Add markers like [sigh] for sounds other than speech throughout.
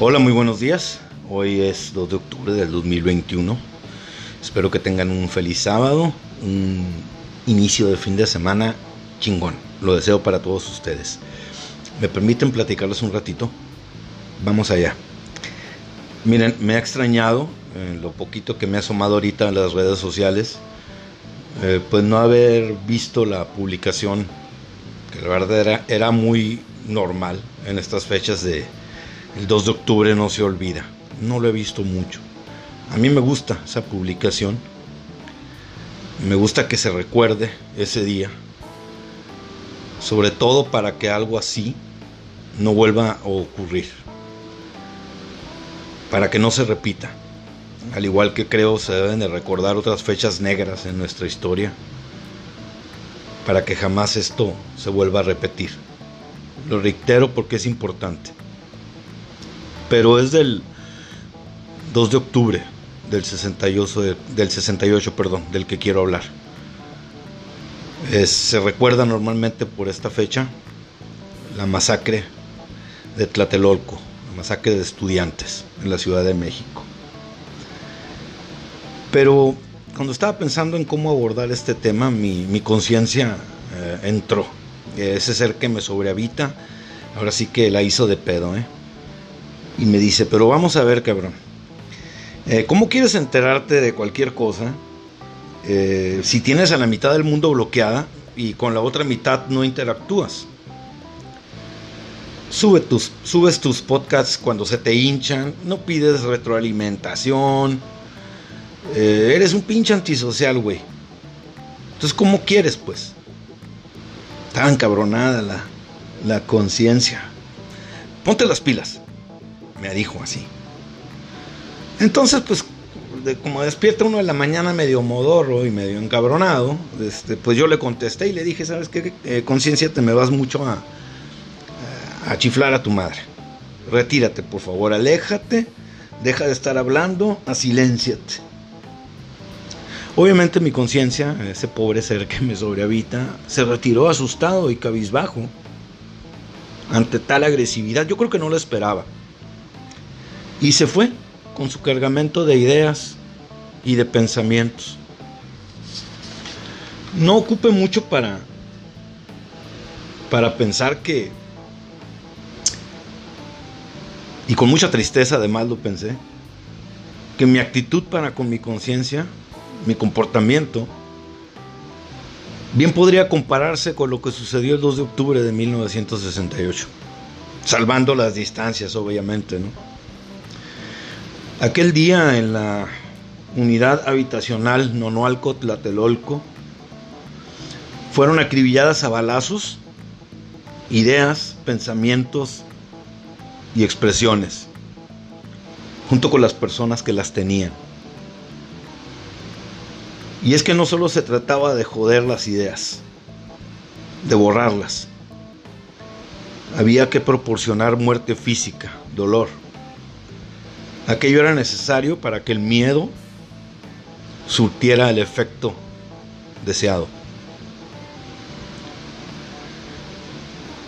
Hola, muy buenos días. Hoy es 2 de octubre del 2021. Espero que tengan un feliz sábado, un inicio de fin de semana chingón. Lo deseo para todos ustedes. ¿Me permiten platicarles un ratito? Vamos allá. Miren, me ha extrañado lo poquito que me ha asomado ahorita en las redes sociales, eh, pues no haber visto la publicación, que la verdad era, era muy normal en estas fechas de el 2 de octubre no se olvida. No lo he visto mucho. A mí me gusta esa publicación. Me gusta que se recuerde ese día. Sobre todo para que algo así no vuelva a ocurrir. Para que no se repita. Al igual que creo se deben de recordar otras fechas negras en nuestra historia. Para que jamás esto se vuelva a repetir. Lo reitero porque es importante. Pero es del 2 de octubre del 68, del 68 perdón, del que quiero hablar. se recuerda normalmente por esta fecha la masacre de Tlatelolco, la masacre de estudiantes en la Ciudad de México. Pero cuando estaba pensando en cómo abordar este tema, mi, conciencia eh, entró. Ese ser que me sobrehabita, ahora sí que la hizo de pedo, ¿eh? Y me dice, pero vamos a ver, cabrón. Eh, ¿Cómo quieres enterarte de cualquier cosa eh, si tienes a la mitad del mundo bloqueada y con la otra mitad no interactúas? Subes tus podcasts cuando se te hinchan, no pides retroalimentación, eh, eres un pinche antisocial, güey. Entonces, ¿cómo quieres, pues? Tan cabronada la conciencia. Ponte las pilas me dijo así. Entonces, pues, como despierta uno en la mañana medio modorro y medio encabronado, este, pues yo le contesté y le dije, ¿sabes qué? Eh, conciencia, te me vas mucho a, a chiflar a tu madre. Retírate, por favor, aléjate, deja de estar hablando, asilénciate. Obviamente mi conciencia, ese pobre ser que me sobrehabita, se retiró asustado y cabizbajo ante tal agresividad. Yo creo que no lo esperaba. Y se fue con su cargamento de ideas y de pensamientos. No ocupe mucho para, para pensar que, y con mucha tristeza además lo pensé, que mi actitud para con mi conciencia, mi comportamiento, bien podría compararse con lo que sucedió el 2 de octubre de 1968, salvando las distancias obviamente, ¿no? Aquel día en la unidad habitacional Nonoalco Tlatelolco fueron acribilladas a balazos ideas, pensamientos y expresiones, junto con las personas que las tenían. Y es que no solo se trataba de joder las ideas, de borrarlas, había que proporcionar muerte física, dolor Aquello era necesario para que el miedo surtiera el efecto deseado.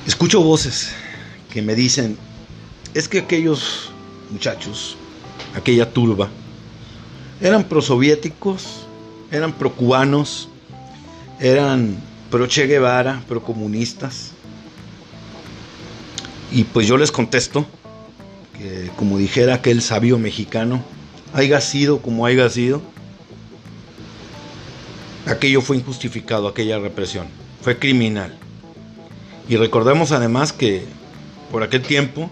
Escucho voces que me dicen, es que aquellos muchachos, aquella turba, eran prosoviéticos, eran procubanos, eran pro Che Guevara, procomunistas. Y pues yo les contesto, como dijera aquel sabio mexicano, haya sido como haya sido, aquello fue injustificado, aquella represión, fue criminal. Y recordemos además que por aquel tiempo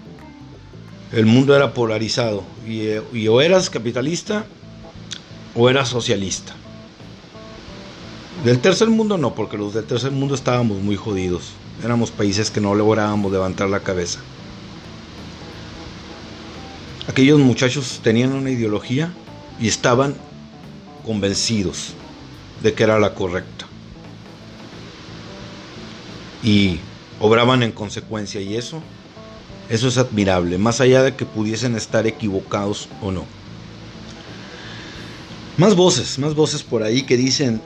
el mundo era polarizado y, y o eras capitalista o eras socialista. Del tercer mundo no, porque los del tercer mundo estábamos muy jodidos. Éramos países que no lográbamos levantar la cabeza. Aquellos muchachos tenían una ideología y estaban convencidos de que era la correcta. Y obraban en consecuencia y eso, eso es admirable, más allá de que pudiesen estar equivocados o no. Más voces, más voces por ahí que dicen,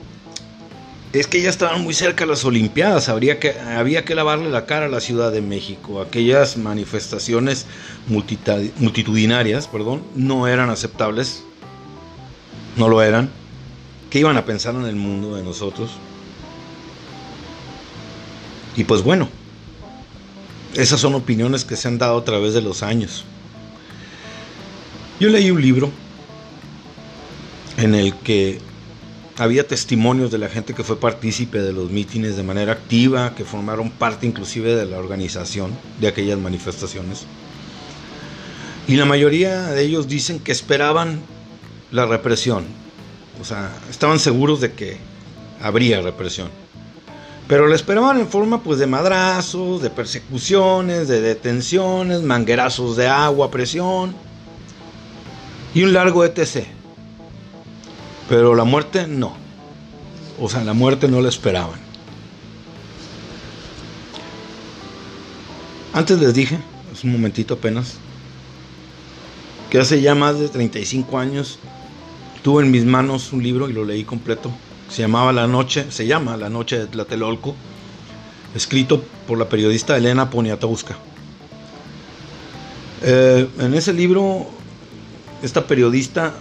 es que ya estaban muy cerca las Olimpiadas, habría que, había que lavarle la cara a la Ciudad de México. Aquellas manifestaciones multitudinarias perdón, no eran aceptables, no lo eran. ¿Qué iban a pensar en el mundo de nosotros? Y pues bueno, esas son opiniones que se han dado a través de los años. Yo leí un libro en el que había testimonios de la gente que fue partícipe de los mítines de manera activa, que formaron parte inclusive de la organización de aquellas manifestaciones. Y la mayoría de ellos dicen que esperaban la represión. O sea, estaban seguros de que habría represión. Pero la esperaban en forma pues de madrazos, de persecuciones, de detenciones, manguerazos de agua, presión y un largo etc. Pero la muerte no. O sea, la muerte no la esperaban. Antes les dije, es un momentito apenas, que hace ya más de 35 años tuve en mis manos un libro y lo leí completo. Se llamaba La Noche, se llama La Noche de Tlatelolco, escrito por la periodista Elena Poniatowska. Eh, en ese libro, esta periodista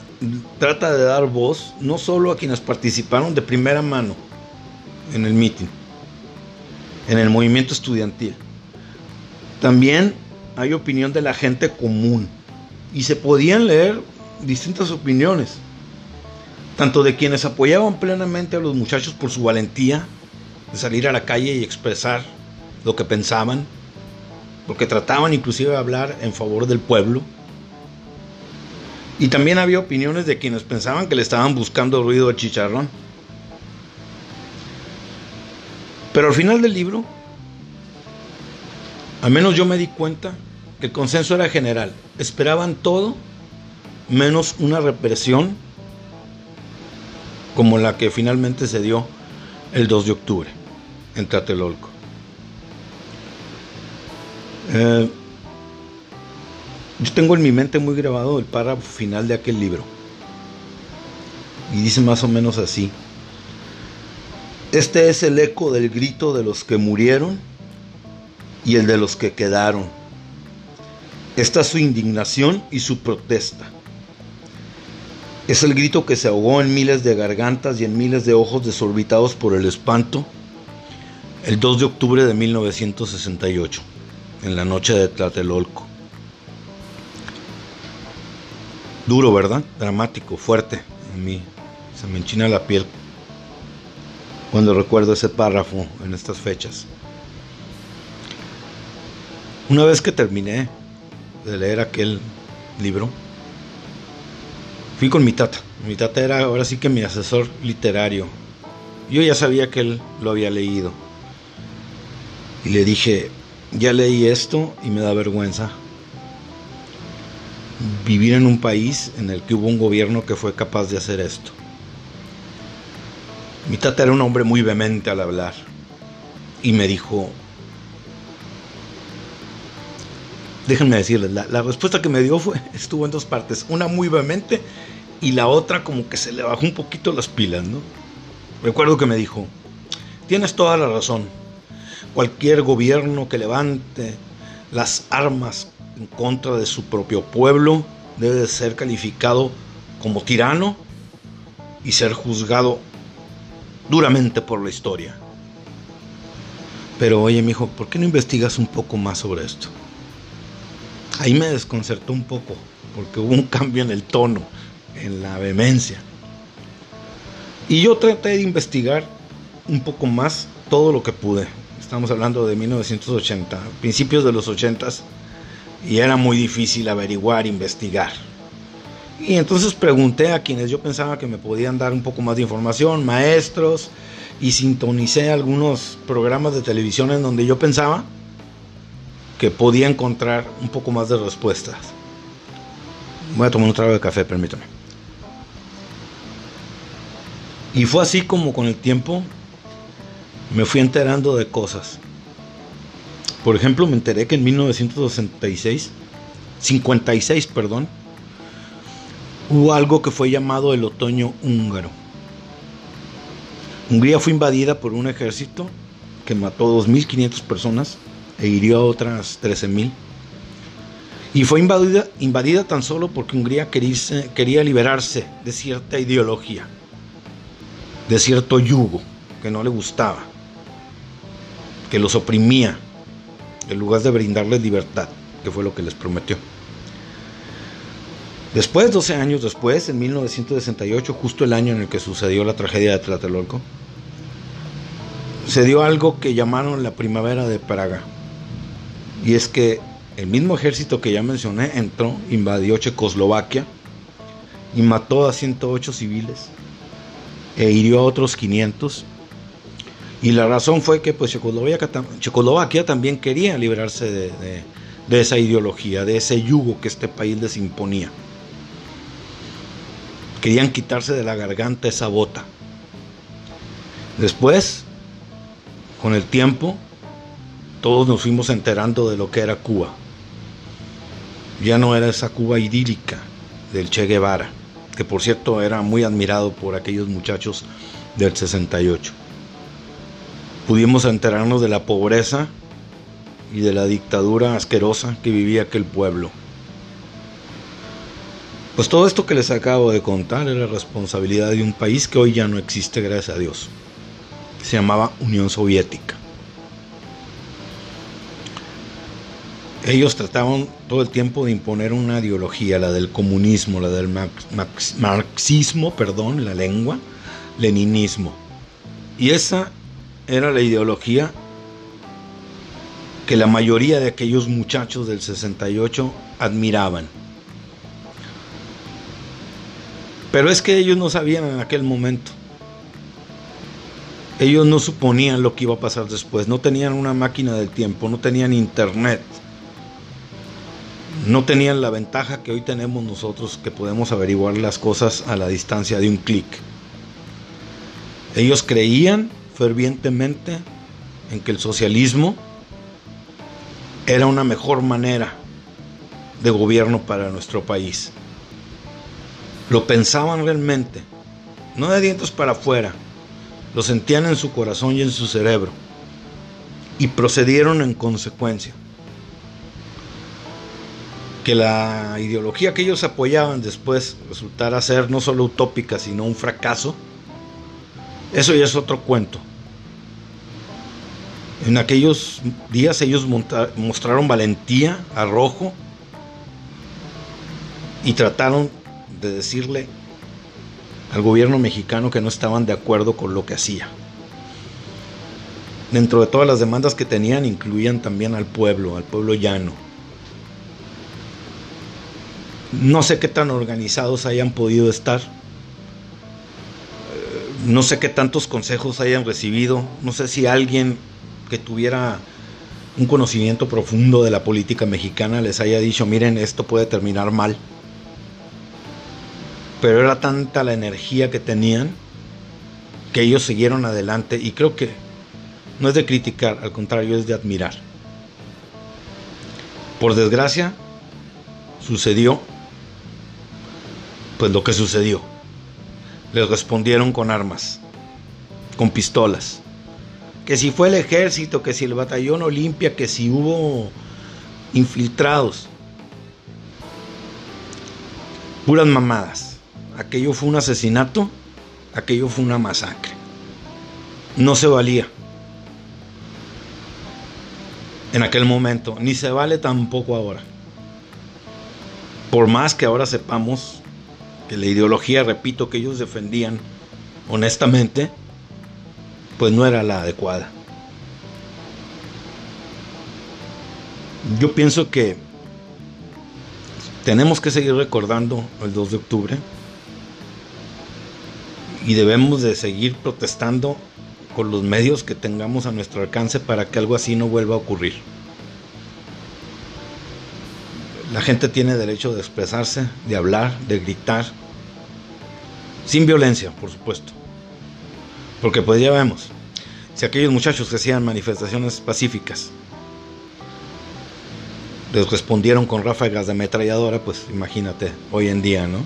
trata de dar voz no solo a quienes participaron de primera mano en el mitin, en el movimiento estudiantil. También hay opinión de la gente común y se podían leer distintas opiniones, tanto de quienes apoyaban plenamente a los muchachos por su valentía de salir a la calle y expresar lo que pensaban, porque trataban inclusive de hablar en favor del pueblo, y también había opiniones de quienes pensaban que le estaban buscando ruido al chicharrón. Pero al final del libro, al menos yo me di cuenta que el consenso era general. Esperaban todo menos una represión como la que finalmente se dio el 2 de octubre en Tlatelolco. Eh, yo tengo en mi mente muy grabado el párrafo final de aquel libro. Y dice más o menos así. Este es el eco del grito de los que murieron y el de los que quedaron. Esta es su indignación y su protesta. Es el grito que se ahogó en miles de gargantas y en miles de ojos desorbitados por el espanto el 2 de octubre de 1968, en la noche de Tlatelolco. Duro, ¿verdad? Dramático, fuerte. A mí se me enchina la piel cuando recuerdo ese párrafo en estas fechas. Una vez que terminé de leer aquel libro, fui con mi tata. Mi tata era ahora sí que mi asesor literario. Yo ya sabía que él lo había leído. Y le dije, ya leí esto y me da vergüenza vivir en un país en el que hubo un gobierno que fue capaz de hacer esto. Mi tata era un hombre muy vehemente al hablar y me dijo, déjenme decirles, la, respuesta que me dio [laughs] estuvo en dos partes, una muy vehemente y la otra como que se le bajó un poquito las pilas, ¿no? Recuerdo que me dijo, tienes toda la razón, cualquier gobierno que levante las armas en contra de su propio pueblo debe ser calificado como tirano y ser juzgado duramente por la historia. Pero oye, mijo, ¿por qué no investigas un poco más sobre esto? Ahí me desconcertó un poco, porque hubo un [laughs] cambio en el tono, en la vehemencia. Y yo traté de investigar un poco más todo lo que pude. Estamos hablando de 1980, principios de los 80 y era muy difícil averiguar, investigar. Y entonces pregunté a quienes yo pensaba que me podían dar un poco más de información, maestros, y sintonicé algunos programas de televisión en donde yo pensaba que podía encontrar un poco más de respuestas. Voy a tomar un trago de café, permítame. Y fue así como con el tiempo me fui enterando de cosas. Por ejemplo, me enteré que en 1966, 56, perdón, hubo algo que fue llamado el otoño húngaro. Hungría fue invadida por un ejército que mató 2.500 personas e hirió a otras 13.000. Y fue invadida, invadida tan solo porque Hungría quería, quería liberarse de cierta ideología, de cierto yugo que no le gustaba, que los oprimía, en lugar de brindarles libertad, que fue lo que les prometió. Después, 12 años después, en 1968, justo el año en el que sucedió la tragedia de Tlatelolco, se dio algo que llamaron la primavera de Praga. Y es que el mismo ejército que ya mencioné entró, invadió Checoslovaquia y mató a 108 civiles e hirió a otros 500. Y la razón fue que pues, Checoslovaquia, también quería librarse de, de esa ideología, de ese yugo que este país les imponía. Querían quitarse de la garganta esa bota. Después, con el tiempo, todos nos fuimos enterando de lo que era Cuba. Ya no era esa Cuba idílica del Che Guevara, que por cierto era muy admirado por aquellos muchachos del 68. Pudimos enterarnos de la pobreza y de la dictadura asquerosa que vivía aquel pueblo. Pues todo esto que les acabo de contar era responsabilidad de un país que hoy ya no existe, gracias a Dios. Se llamaba Unión Soviética. Ellos trataban todo el tiempo de imponer una ideología, la del comunismo, la del marxismo, perdón, la lengua, leninismo. Y esa era la ideología que la mayoría de aquellos muchachos del 68 admiraban. Pero es que ellos no sabían en aquel momento. Ellos no suponían lo que iba a pasar después. No tenían una máquina del tiempo, no tenían internet. No tenían la ventaja que hoy tenemos nosotros que podemos averiguar las cosas a la distancia de un clic. Ellos creían fervientemente en que el socialismo era una mejor manera de gobierno para nuestro país lo pensaban realmente, no de dientes para afuera, lo sentían en su corazón y en su cerebro, y procedieron en consecuencia. Que la ideología que ellos apoyaban después resultara ser no solo utópica, sino un fracaso, eso ya es otro cuento. En aquellos días ellos mostraron valentía, arrojo, y trataron de decirle al gobierno mexicano que no estaban de acuerdo con lo que hacía. Dentro de todas las demandas que tenían incluían también al pueblo, al pueblo llano. No sé qué tan organizados hayan podido estar. No sé qué tantos consejos hayan recibido. No sé si alguien que tuviera un conocimiento profundo de la política mexicana les haya dicho, miren, esto puede terminar mal pero era tanta la energía que tenían que ellos siguieron adelante y creo que no es de criticar, al contrario es de admirar. Por desgracia, sucedió pues lo que sucedió. Les respondieron con armas, con pistolas. Que si fue el ejército, que si el batallón Olimpia, que si hubo infiltrados. Puras mamadas aquello fue un asesinato, aquello fue una masacre. No se valía. En aquel momento, ni se vale tampoco ahora. Por más que ahora sepamos que la ideología, repito, que ellos defendían honestamente, pues no era la adecuada. Yo pienso que tenemos que seguir recordando el 2 de octubre, y debemos de seguir protestando con los medios que tengamos a nuestro alcance para que algo así no vuelva a ocurrir. La gente tiene derecho de expresarse, de hablar, de gritar, sin violencia, por supuesto. Porque pues ya vemos, si aquellos muchachos que hacían manifestaciones pacíficas les respondieron con ráfagas de ametralladora, pues imagínate, hoy en día, ¿no?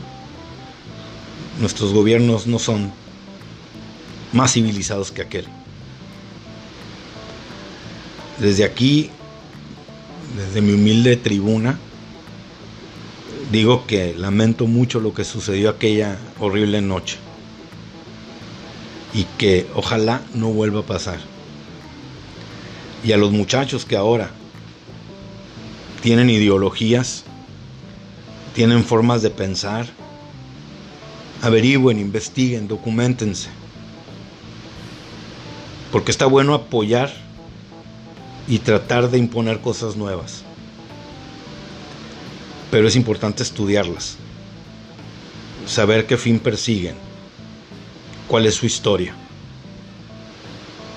nuestros gobiernos no son más civilizados que aquel. Desde aquí, desde mi humilde tribuna, digo que lamento mucho lo que sucedió aquella horrible noche y que ojalá no vuelva a pasar. Y a los muchachos que ahora tienen ideologías, tienen formas de pensar, averigüen, investiguen, documentense. Porque está bueno apoyar y tratar de imponer cosas nuevas. Pero es importante estudiarlas, saber qué fin persiguen, cuál es su historia,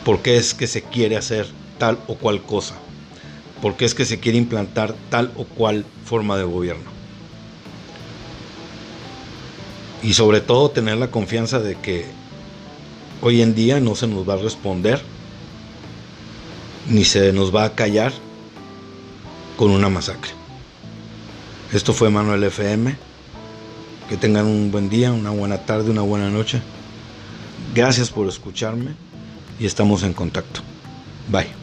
por qué es que se quiere hacer tal o cual cosa, por qué es que se quiere implantar tal o cual forma de gobierno. Y sobre todo tener la confianza de que hoy en día no se nos va a responder ni se nos va a callar con una masacre. Esto fue Manuel FM. Que tengan un buen día, una buena tarde, una buena noche. Gracias por escucharme y estamos en contacto. Bye.